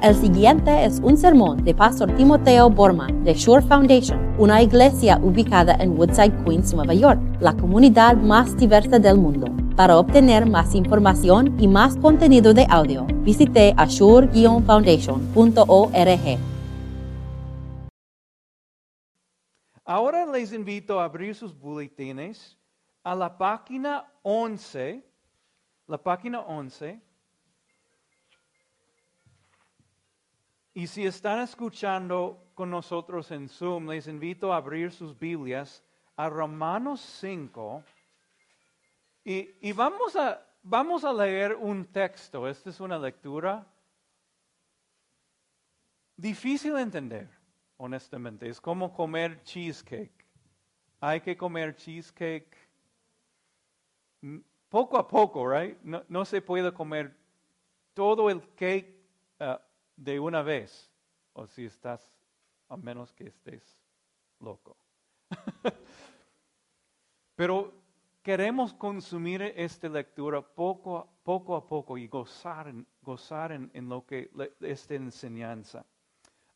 El siguiente es un sermón de Pastor Timoteo Borman de Shore Foundation, una iglesia ubicada en Woodside, Queens, Nueva York, la comunidad más diversa del mundo. Para obtener más información y más contenido de audio, visite ashore-foundation.org. Ahora les invito a abrir sus boletines a la página 11, la página 11. Y si están escuchando con nosotros en Zoom, les invito a abrir sus Biblias a Romanos 5 y, y vamos, a, vamos a leer un texto. Esta es una lectura difícil de entender, honestamente. Es como comer cheesecake. Hay que comer cheesecake poco a poco, right? No, no se puede comer todo el cake de una vez, o si estás, a menos que estés loco. Pero queremos consumir esta lectura poco, a, poco a poco y gozar, gozar en, lo que esta enseñanza.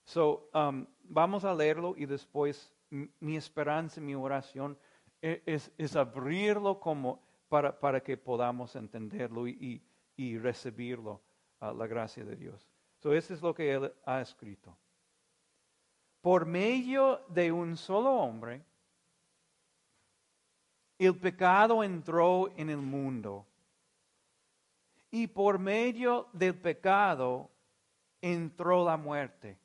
So, um, vamos a leerlo y después mi esperanza, mi oración e, es, es abrirlo como para, para, que podamos entenderlo y, y, y recibirlo, uh, la gracia de Dios. So, eso es lo que él ha escrito. Por medio de un solo hombre, el pecado entró en el mundo. Y por medio del pecado entró la muerte.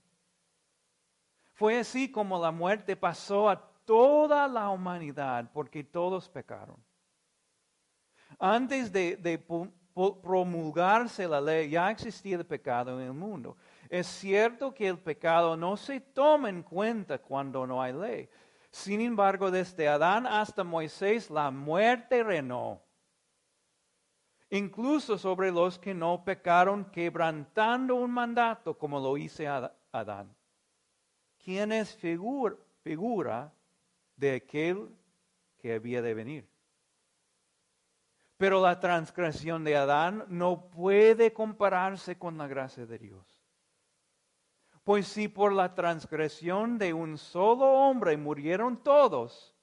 Fue así como la muerte pasó a toda la humanidad porque todos pecaron. Antes de, de promulgarse la ley, ya existía el pecado en el mundo. Es cierto que el pecado no se toma en cuenta cuando no hay ley. Sin embargo, desde Adán hasta Moisés, la muerte reinó. Incluso sobre los que no pecaron, quebrantando un mandato como lo hizo Adán. ¿Quién es figura, figura de aquel que había de venir? Pero la transgresión de Adán no puede compararse con la gracia de Dios. Pues si por la transgresión de un solo hombre murieron todos,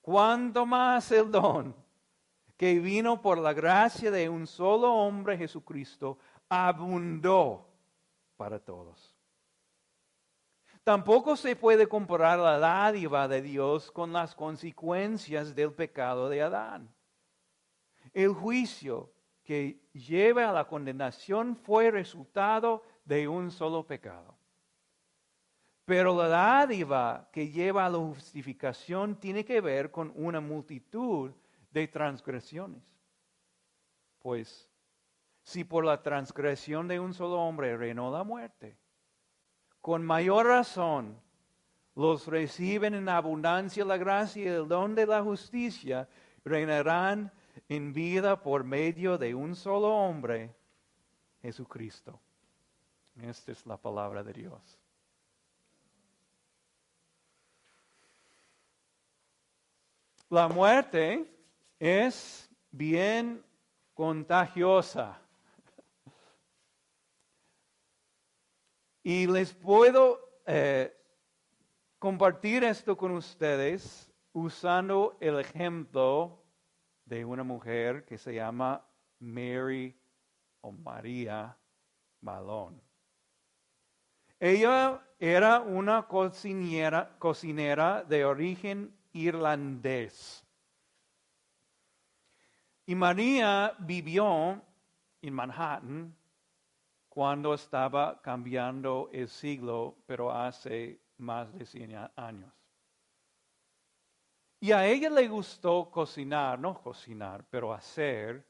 ¿cuánto más el don que vino por la gracia de un solo hombre, Jesucristo, abundó para todos? Tampoco se puede comparar la dádiva de Dios con las consecuencias del pecado de Adán. El juicio que lleva a la condenación fue resultado de un solo pecado. Pero la dádiva que lleva a la justificación tiene que ver con una multitud de transgresiones. Pues, si por la transgresión de un solo hombre reinó la muerte, con mayor razón los reciben en abundancia la gracia y el don de la justicia, reinarán en vida por medio de un solo hombre, Jesucristo. Esta es la palabra de Dios. La muerte es bien contagiosa. Y les puedo eh, compartir esto con ustedes usando el ejemplo de una mujer que se llama Mary o María Malone. Ella era una cocinera, cocinera de origen irlandés. Y María vivió en Manhattan cuando estaba cambiando el siglo, pero hace más de 100 años. Y a ella le gustó cocinar, no cocinar, pero hacer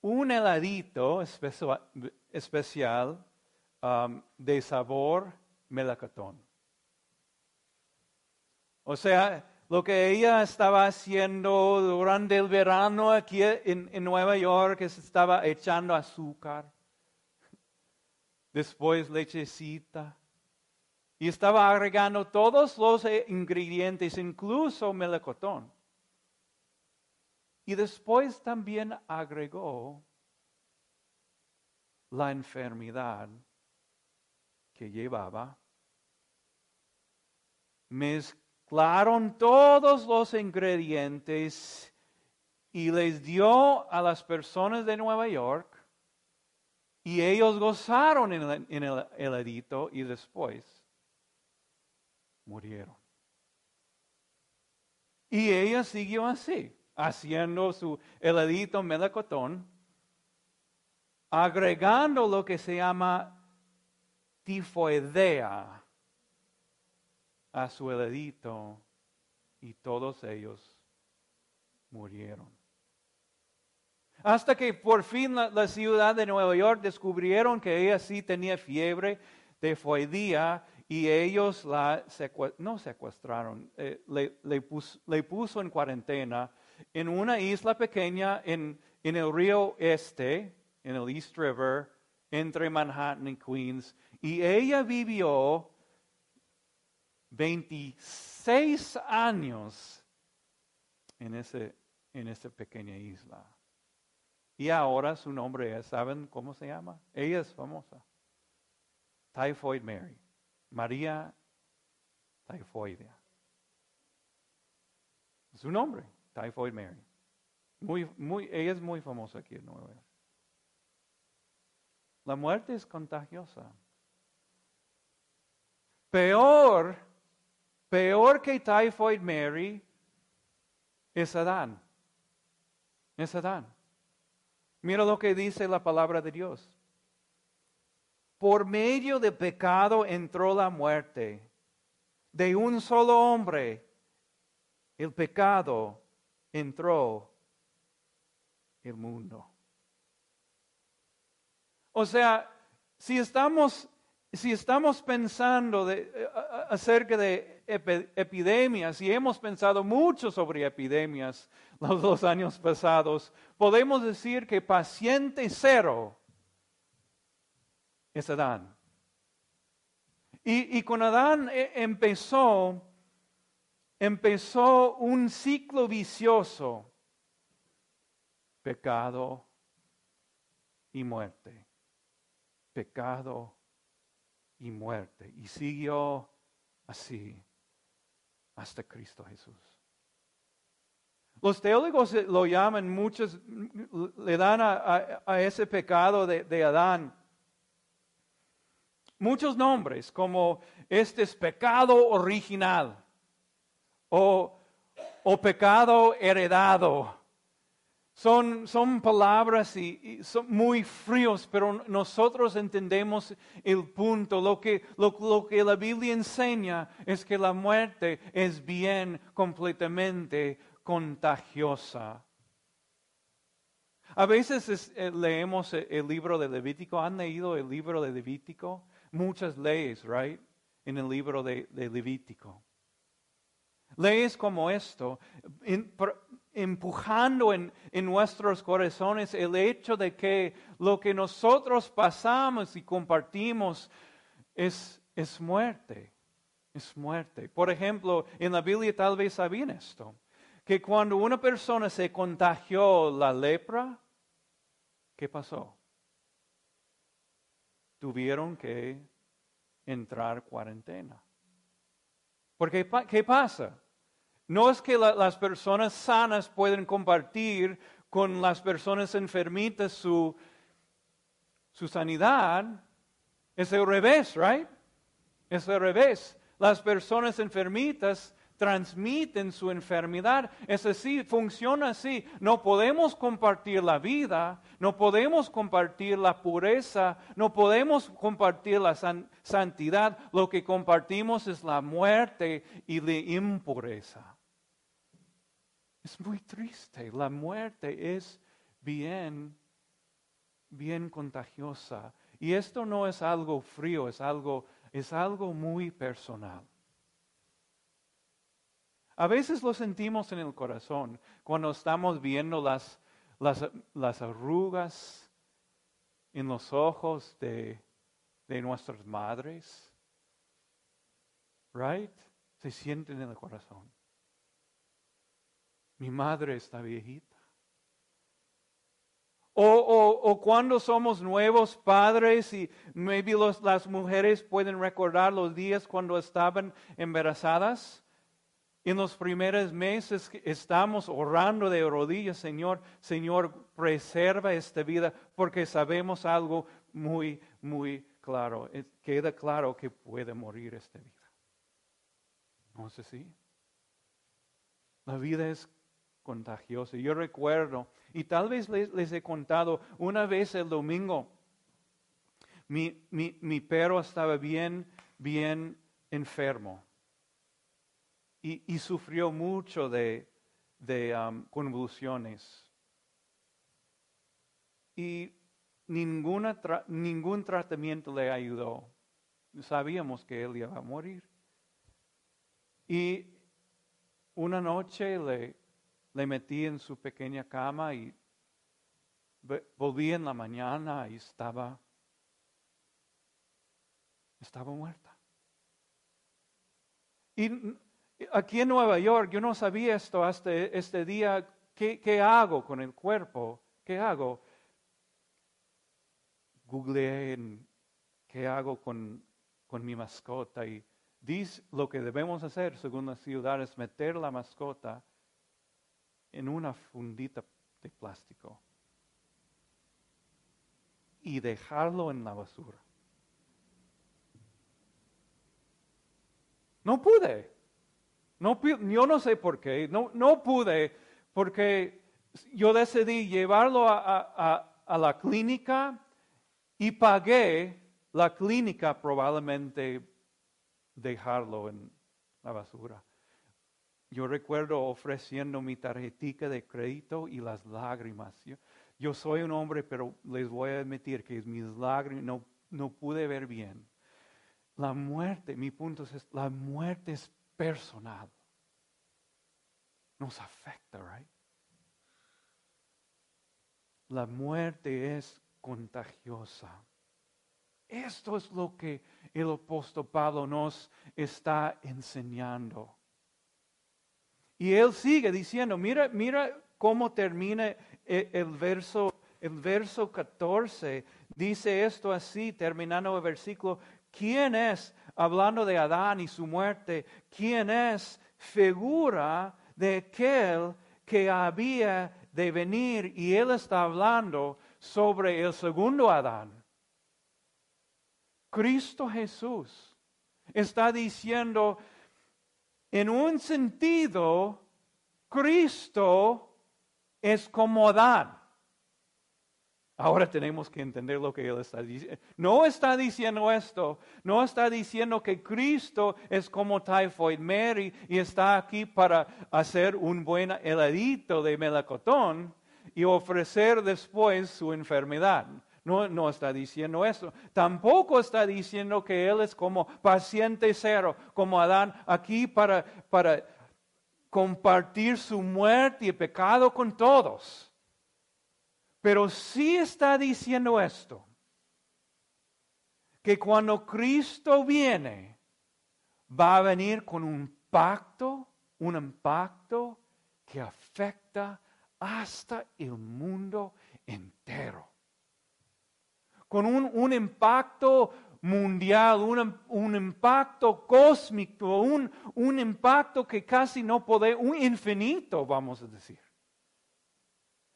un heladito especial um, de sabor melacotón. O sea, lo que ella estaba haciendo durante el verano aquí en, en Nueva York es estaba echando azúcar, después lechecita, y estaba agregando todos los ingredientes, incluso melocotón. Y después también agregó la enfermedad que llevaba, mezclaron todos los ingredientes y les dio a las personas de Nueva York y ellos gozaron en el, en el heladito y después murieron. Y ella siguió así, haciendo su heladito melocotón, agregando lo que se llama tifoidea a su heredito y todos ellos murieron. Hasta que por fin la, ciudad de Nueva York descubrieron que ella sí tenía fiebre de y ellos la no secuestraron, eh, le, le, puso en cuarentena en una isla pequeña en, en el río Este, en el East River, entre Manhattan y Queens, y ella vivió 26 años en, ese, en esa pequeña isla. Y ahora su nombre es, ¿saben cómo se llama? Ella es famosa. Typhoid Mary. María Typhoidea. Su nombre, Typhoid Mary. Muy, muy, ella es muy famosa aquí en Nueva York. La muerte es contagiosa. Peor, peor que Typhoid Mary es Adán. Es Adán. Mira lo que dice la palabra de Dios. Por medio de pecado entró la muerte. De un solo hombre, el pecado entró el mundo. O sea, si estamos si estamos pensando eh, acerca de epidemias, y hemos pensado mucho sobre epidemias los dos años pasados, podemos decir que paciente cero es Adán. Y, y con Adán eh, empezó, empezó un ciclo vicioso, pecado y muerte, pecado y muerte. Y siguió así hasta Cristo Jesús. Los teólogos lo llaman, muchos le dan a, ese pecado de, Adán muchos nombres, como este es pecado original o, o pecado heredado son, son palabras y, son muy fríos, pero nosotros entendemos el punto. Lo que, lo, que la Biblia enseña es que la muerte es bien completamente contagiosa. A veces eh, leemos el libro de Levítico. ¿Han leído el libro de Levítico? Muchas leyes, right? En el libro de, Levítico. Leyes como esto empujando en, nuestros corazones el hecho de que lo que nosotros pasamos y compartimos es, es muerte, es muerte. Por ejemplo, en la Biblia tal vez sabían esto, que cuando una persona se contagió la lepra, ¿qué pasó? Tuvieron que entrar cuarentena. Porque, ¿qué pasa? No es que las personas sanas pueden compartir con las personas enfermitas su, su sanidad. Es el revés, right? Es el revés. Las personas enfermitas transmiten su enfermedad. Es así, funciona así. No podemos compartir la vida, no podemos compartir la pureza, no podemos compartir la santidad. Lo que compartimos es la muerte y la impureza. Es muy triste. La muerte es bien, bien contagiosa. Y esto no es algo frío, es algo, es algo muy personal. A veces lo sentimos en el corazón cuando estamos viendo las, las, las arrugas en los ojos de, de nuestras madres. Right? Se sienten en el corazón. Mi madre está viejita. O, o, o, cuando somos nuevos padres y maybe los, las mujeres pueden recordar los días cuando estaban embarazadas. En los primeros meses estamos orando de rodillas, Señor, Señor, preserva esta vida porque sabemos algo muy, muy claro. Queda claro que puede morir esta vida. ¿No es así? La vida es contagiosa. Yo recuerdo, y tal vez les, he contado, una vez el domingo, mi, mi, perro estaba bien, bien enfermo y, sufrió mucho de, de um, convulsiones. Y ninguna ningún tratamiento le ayudó. Sabíamos que él iba a morir. Y una noche le, le metí en su pequeña cama y volví en la mañana y estaba, estaba muerta. Y aquí en Nueva York yo no sabía esto hasta este día. ¿Qué, hago con el cuerpo? ¿Qué hago? Googleé qué hago con, con mi mascota y Dice lo que debemos hacer según la ciudad es meter la mascota en una fundita de plástico y dejarlo en la basura. No pude. No, yo no sé por qué. No, no pude porque yo decidí llevarlo a, a la clínica y pagué la clínica probablemente dejarlo en la basura. Yo recuerdo ofreciendo mi tarjetita de crédito y las lágrimas. Yo, soy un hombre, pero les voy a admitir que mis lágrimas no, no pude ver bien. La muerte, mi punto es, la muerte es personal. Nos afecta, right? La muerte es contagiosa. Esto es lo que el apóstol Pablo nos está enseñando. Y él sigue diciendo, mira, mira cómo termina e, el, verso, el verso 14. Dice esto así, terminando el versículo, ¿quién es, hablando de Adán y su muerte, quién es figura de aquel que había de venir? Y él está hablando sobre el segundo Adán Cristo Jesús está diciendo, en un sentido, Cristo es como Adán. Ahora tenemos que entender lo que Él está diciendo. No está diciendo esto, no está diciendo que Cristo es como Typhoid Mary y está aquí para hacer un buen heladito de melacotón y ofrecer después su enfermedad. No, no está diciendo eso. Tampoco está diciendo que Él es como paciente cero, como Adán, aquí para, para compartir su muerte y pecado con todos. Pero sí está diciendo esto, que cuando Cristo viene, va a venir con un pacto, un impacto que afecta hasta el mundo entero con un, impacto mundial, un, impacto cósmico, un, un, impacto que casi no puede, un infinito, vamos a decir.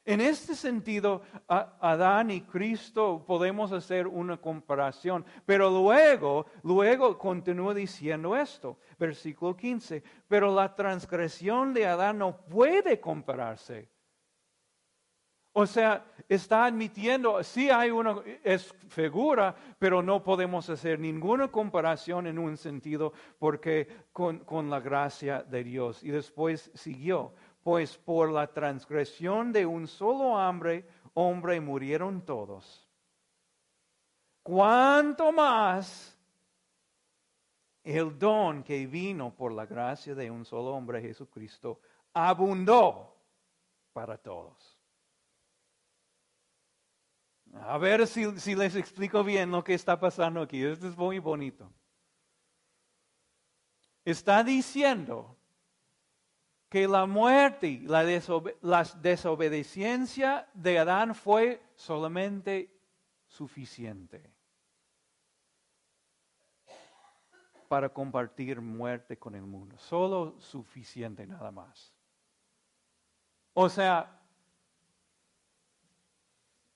En este sentido, Adán y Cristo podemos hacer una comparación, pero luego, luego continúa diciendo esto, versículo 15, pero la transgresión de Adán no puede compararse o sea, está admitiendo, sí hay una, es figura, pero no podemos hacer ninguna comparación en un sentido porque con, con la gracia de Dios. Y después siguió, pues por la transgresión de un solo hombre, hombre murieron todos. ¿Cuánto más el don que vino por la gracia de un solo hombre, Jesucristo, abundó para todos? A ver si, les explico bien lo que está pasando aquí. Esto es muy bonito. Está diciendo que la muerte, la, la desobediencia de Adán fue solamente suficiente para compartir muerte con el mundo. Solo suficiente nada más. O sea,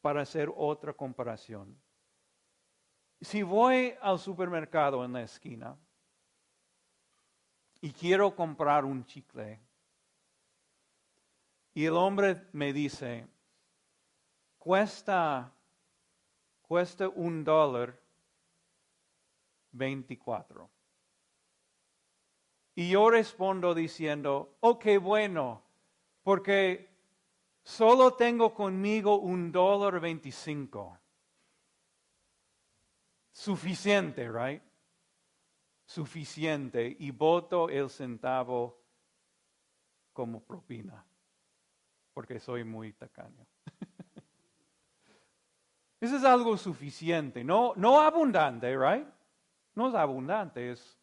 para hacer otra comparación. Si voy al supermercado en la esquina y quiero comprar un chicle, y el hombre me dice, cuesta, cuesta un dólar veinticuatro. Y yo respondo diciendo, ok, bueno, porque solo tengo conmigo un dólar veinticinco. Suficiente, right? Suficiente. Y voto el centavo como propina porque soy muy tacaño. Eso es algo suficiente, no, no abundante, right? No es abundante, es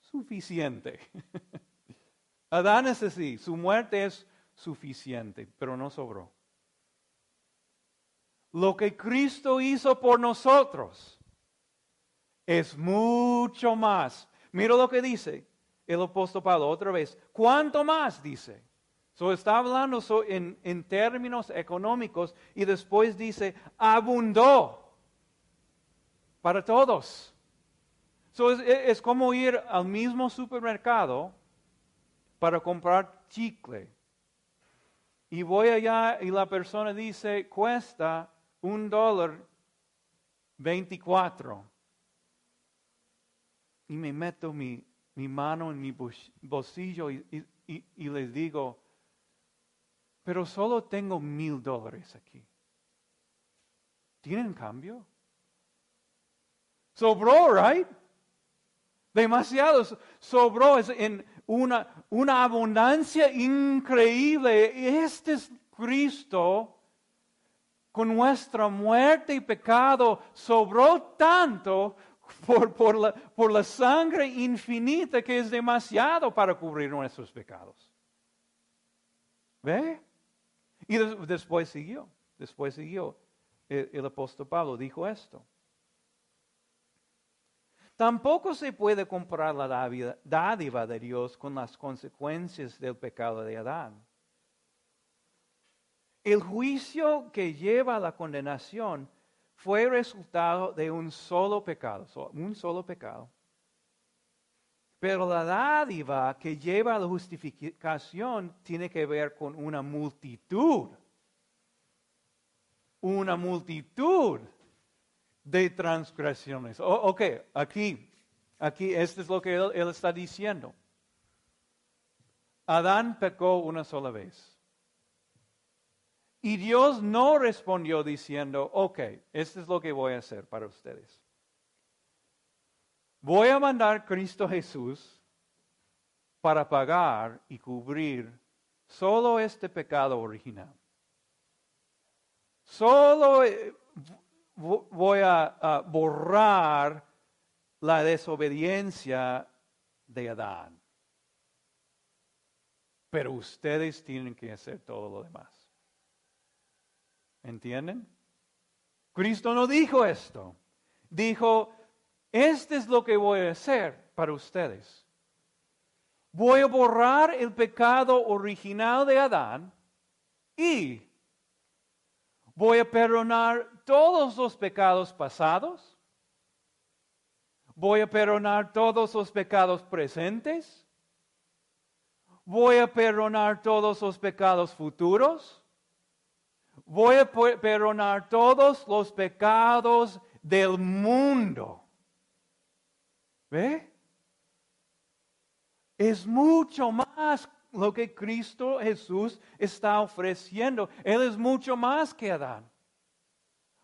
suficiente. Adán es así, su muerte es suficiente, pero no sobró. Lo que Cristo hizo por nosotros es mucho más. Mira lo que dice el apóstol Pablo otra vez. ¿Cuánto más? Dice. So está hablando en, términos económicos y después dice, abundó para todos. So es, es como ir al mismo supermercado para comprar chicle. Y voy allá y la persona dice, cuesta un dólar veinticuatro. Y me meto mi, mano en mi bolsillo y les digo, pero solo tengo mil dólares aquí. ¿Tienen cambio? Sobró, right? Demasiado sobró en una, una abundancia increíble. Este es Cristo con nuestra muerte y pecado sobró tanto por, por, la, por la sangre infinita que es demasiado para cubrir nuestros pecados. ¿Ve? Y después siguió, después siguió. El, apóstol Pablo dijo esto. Tampoco se puede comparar la dádiva de Dios con las consecuencias del pecado de Adán. El juicio que lleva a la condenación fue resultado de un solo pecado, un solo pecado. Pero la dádiva que lleva a la justificación tiene que ver con una multitud. Una multitud de transgresiones. ok, aquí, aquí, esto es lo que él, él está diciendo. Adán pecó una sola vez. Y Dios no respondió diciendo, ok, esto es lo que voy a hacer para ustedes voy a mandar Cristo Jesús para pagar y cubrir solo este pecado original. Solo eh, voy a, borrar la desobediencia de Adán. Pero ustedes tienen que hacer todo lo demás. ¿Entienden? Cristo no dijo esto. Dijo, este es lo que voy a hacer para ustedes. Voy a borrar el pecado original de Adán y voy a perdonar todos los pecados pasados. Voy a perdonar todos los pecados presentes. Voy a perdonar todos los pecados futuros. Voy a perdonar todos los pecados del mundo. ¿Ve? Es mucho más lo que Cristo Jesús está ofreciendo. Él es mucho más que Adán.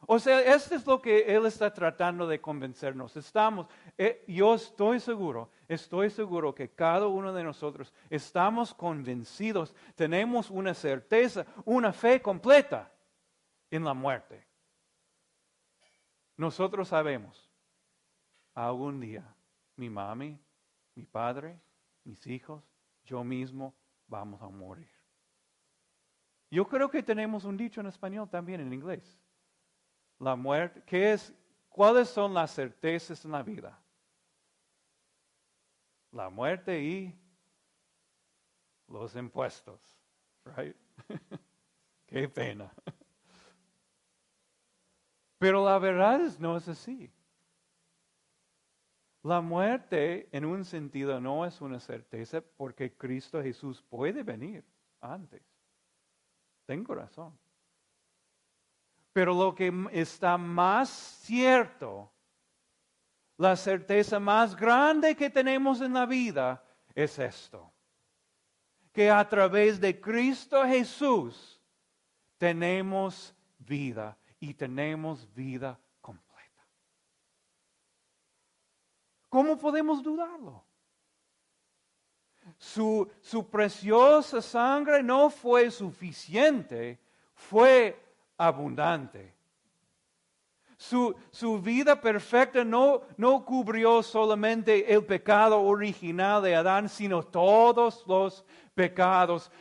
O sea, esto es lo que Él está tratando de convencernos. Estamos, eh, yo estoy seguro, estoy seguro que cada uno de nosotros estamos convencidos, tenemos una certeza, una fe completa en la muerte. Nosotros sabemos, algún día mi mami, mi padre, mis hijos, yo mismo, vamos a morir. Yo creo que tenemos un dicho en español también en inglés. La muerte, ¿qué es? ¿Cuáles son las certezas en la vida? La muerte y los impuestos, right? Qué pena. Pero la verdad es, no es así. La muerte, en un sentido, no es una certeza porque Cristo Jesús puede venir antes. Tengo razón. Pero lo que está más cierto, la certeza más grande que tenemos en la vida es esto. Que a través de Cristo Jesús tenemos vida y tenemos vida ¿Cómo podemos dudarlo? Su, su, preciosa sangre no fue suficiente, fue abundante. Su, su vida perfecta no, no cubrió solamente el pecado original de Adán, sino todos los pecados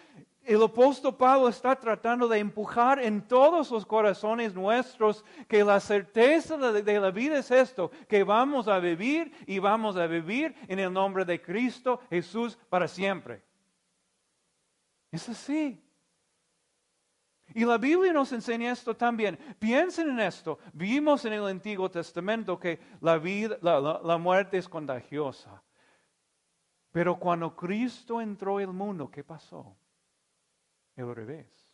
el apóstol Pablo está tratando de empujar en todos los corazones nuestros que la certeza de, la vida es esto, que vamos a vivir y vamos a vivir en el nombre de Cristo Jesús para siempre. Es así. Y la Biblia nos enseña esto también. Piensen en esto. Vimos en el Antiguo Testamento que la, vida, la muerte es contagiosa. Pero cuando Cristo entró al mundo, ¿qué pasó? El revés.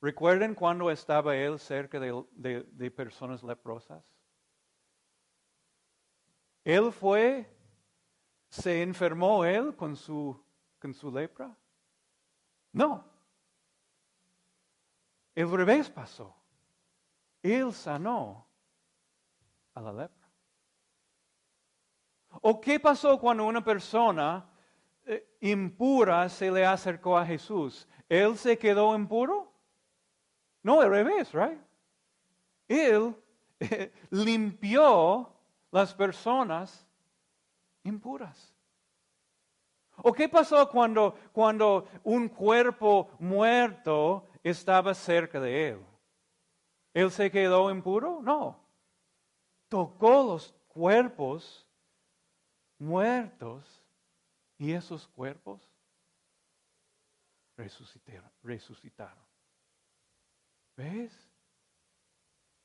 ¿Recuerden cuando estaba él cerca de, personas leprosas? Él fue, se enfermó él con su, con su lepra. No. El revés pasó. Él sanó a la lepra. ¿O qué pasó cuando una persona impura se le acercó a Jesús, ¿él se quedó impuro? No, al revés, right? Él eh, limpió las personas impuras. ¿O qué pasó cuando, cuando un cuerpo muerto estaba cerca de él? ¿Él se quedó impuro? No. Tocó los cuerpos muertos y esos cuerpos resucitaron. ¿Ves?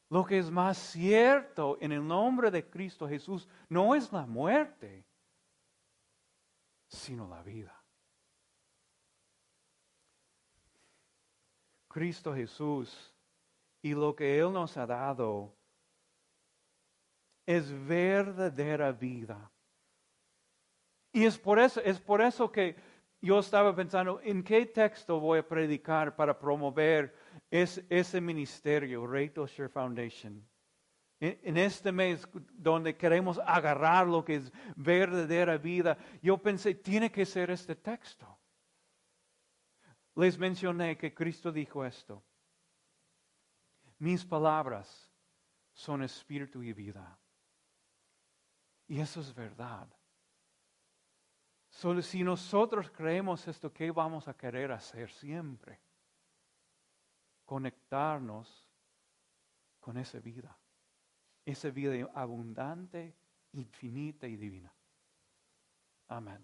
Lo que es más cierto en el nombre de Cristo Jesús no es la muerte, sino la vida. Cristo Jesús y lo que Él nos ha dado es verdadera vida. Y es por eso, es por eso que yo estaba pensando en qué texto voy a predicar para promover ese ministerio, Rachel Share Foundation. En, en, este mes donde queremos agarrar lo que es verdadera vida, yo pensé, tiene que ser este texto. Les mencioné que Cristo dijo esto. Mis palabras son espíritu y vida. Y eso es verdad. Solo si nosotros creemos esto, ¿qué vamos a querer hacer siempre? Conectarnos con esa vida. Esa vida abundante, infinita y divina. Amén.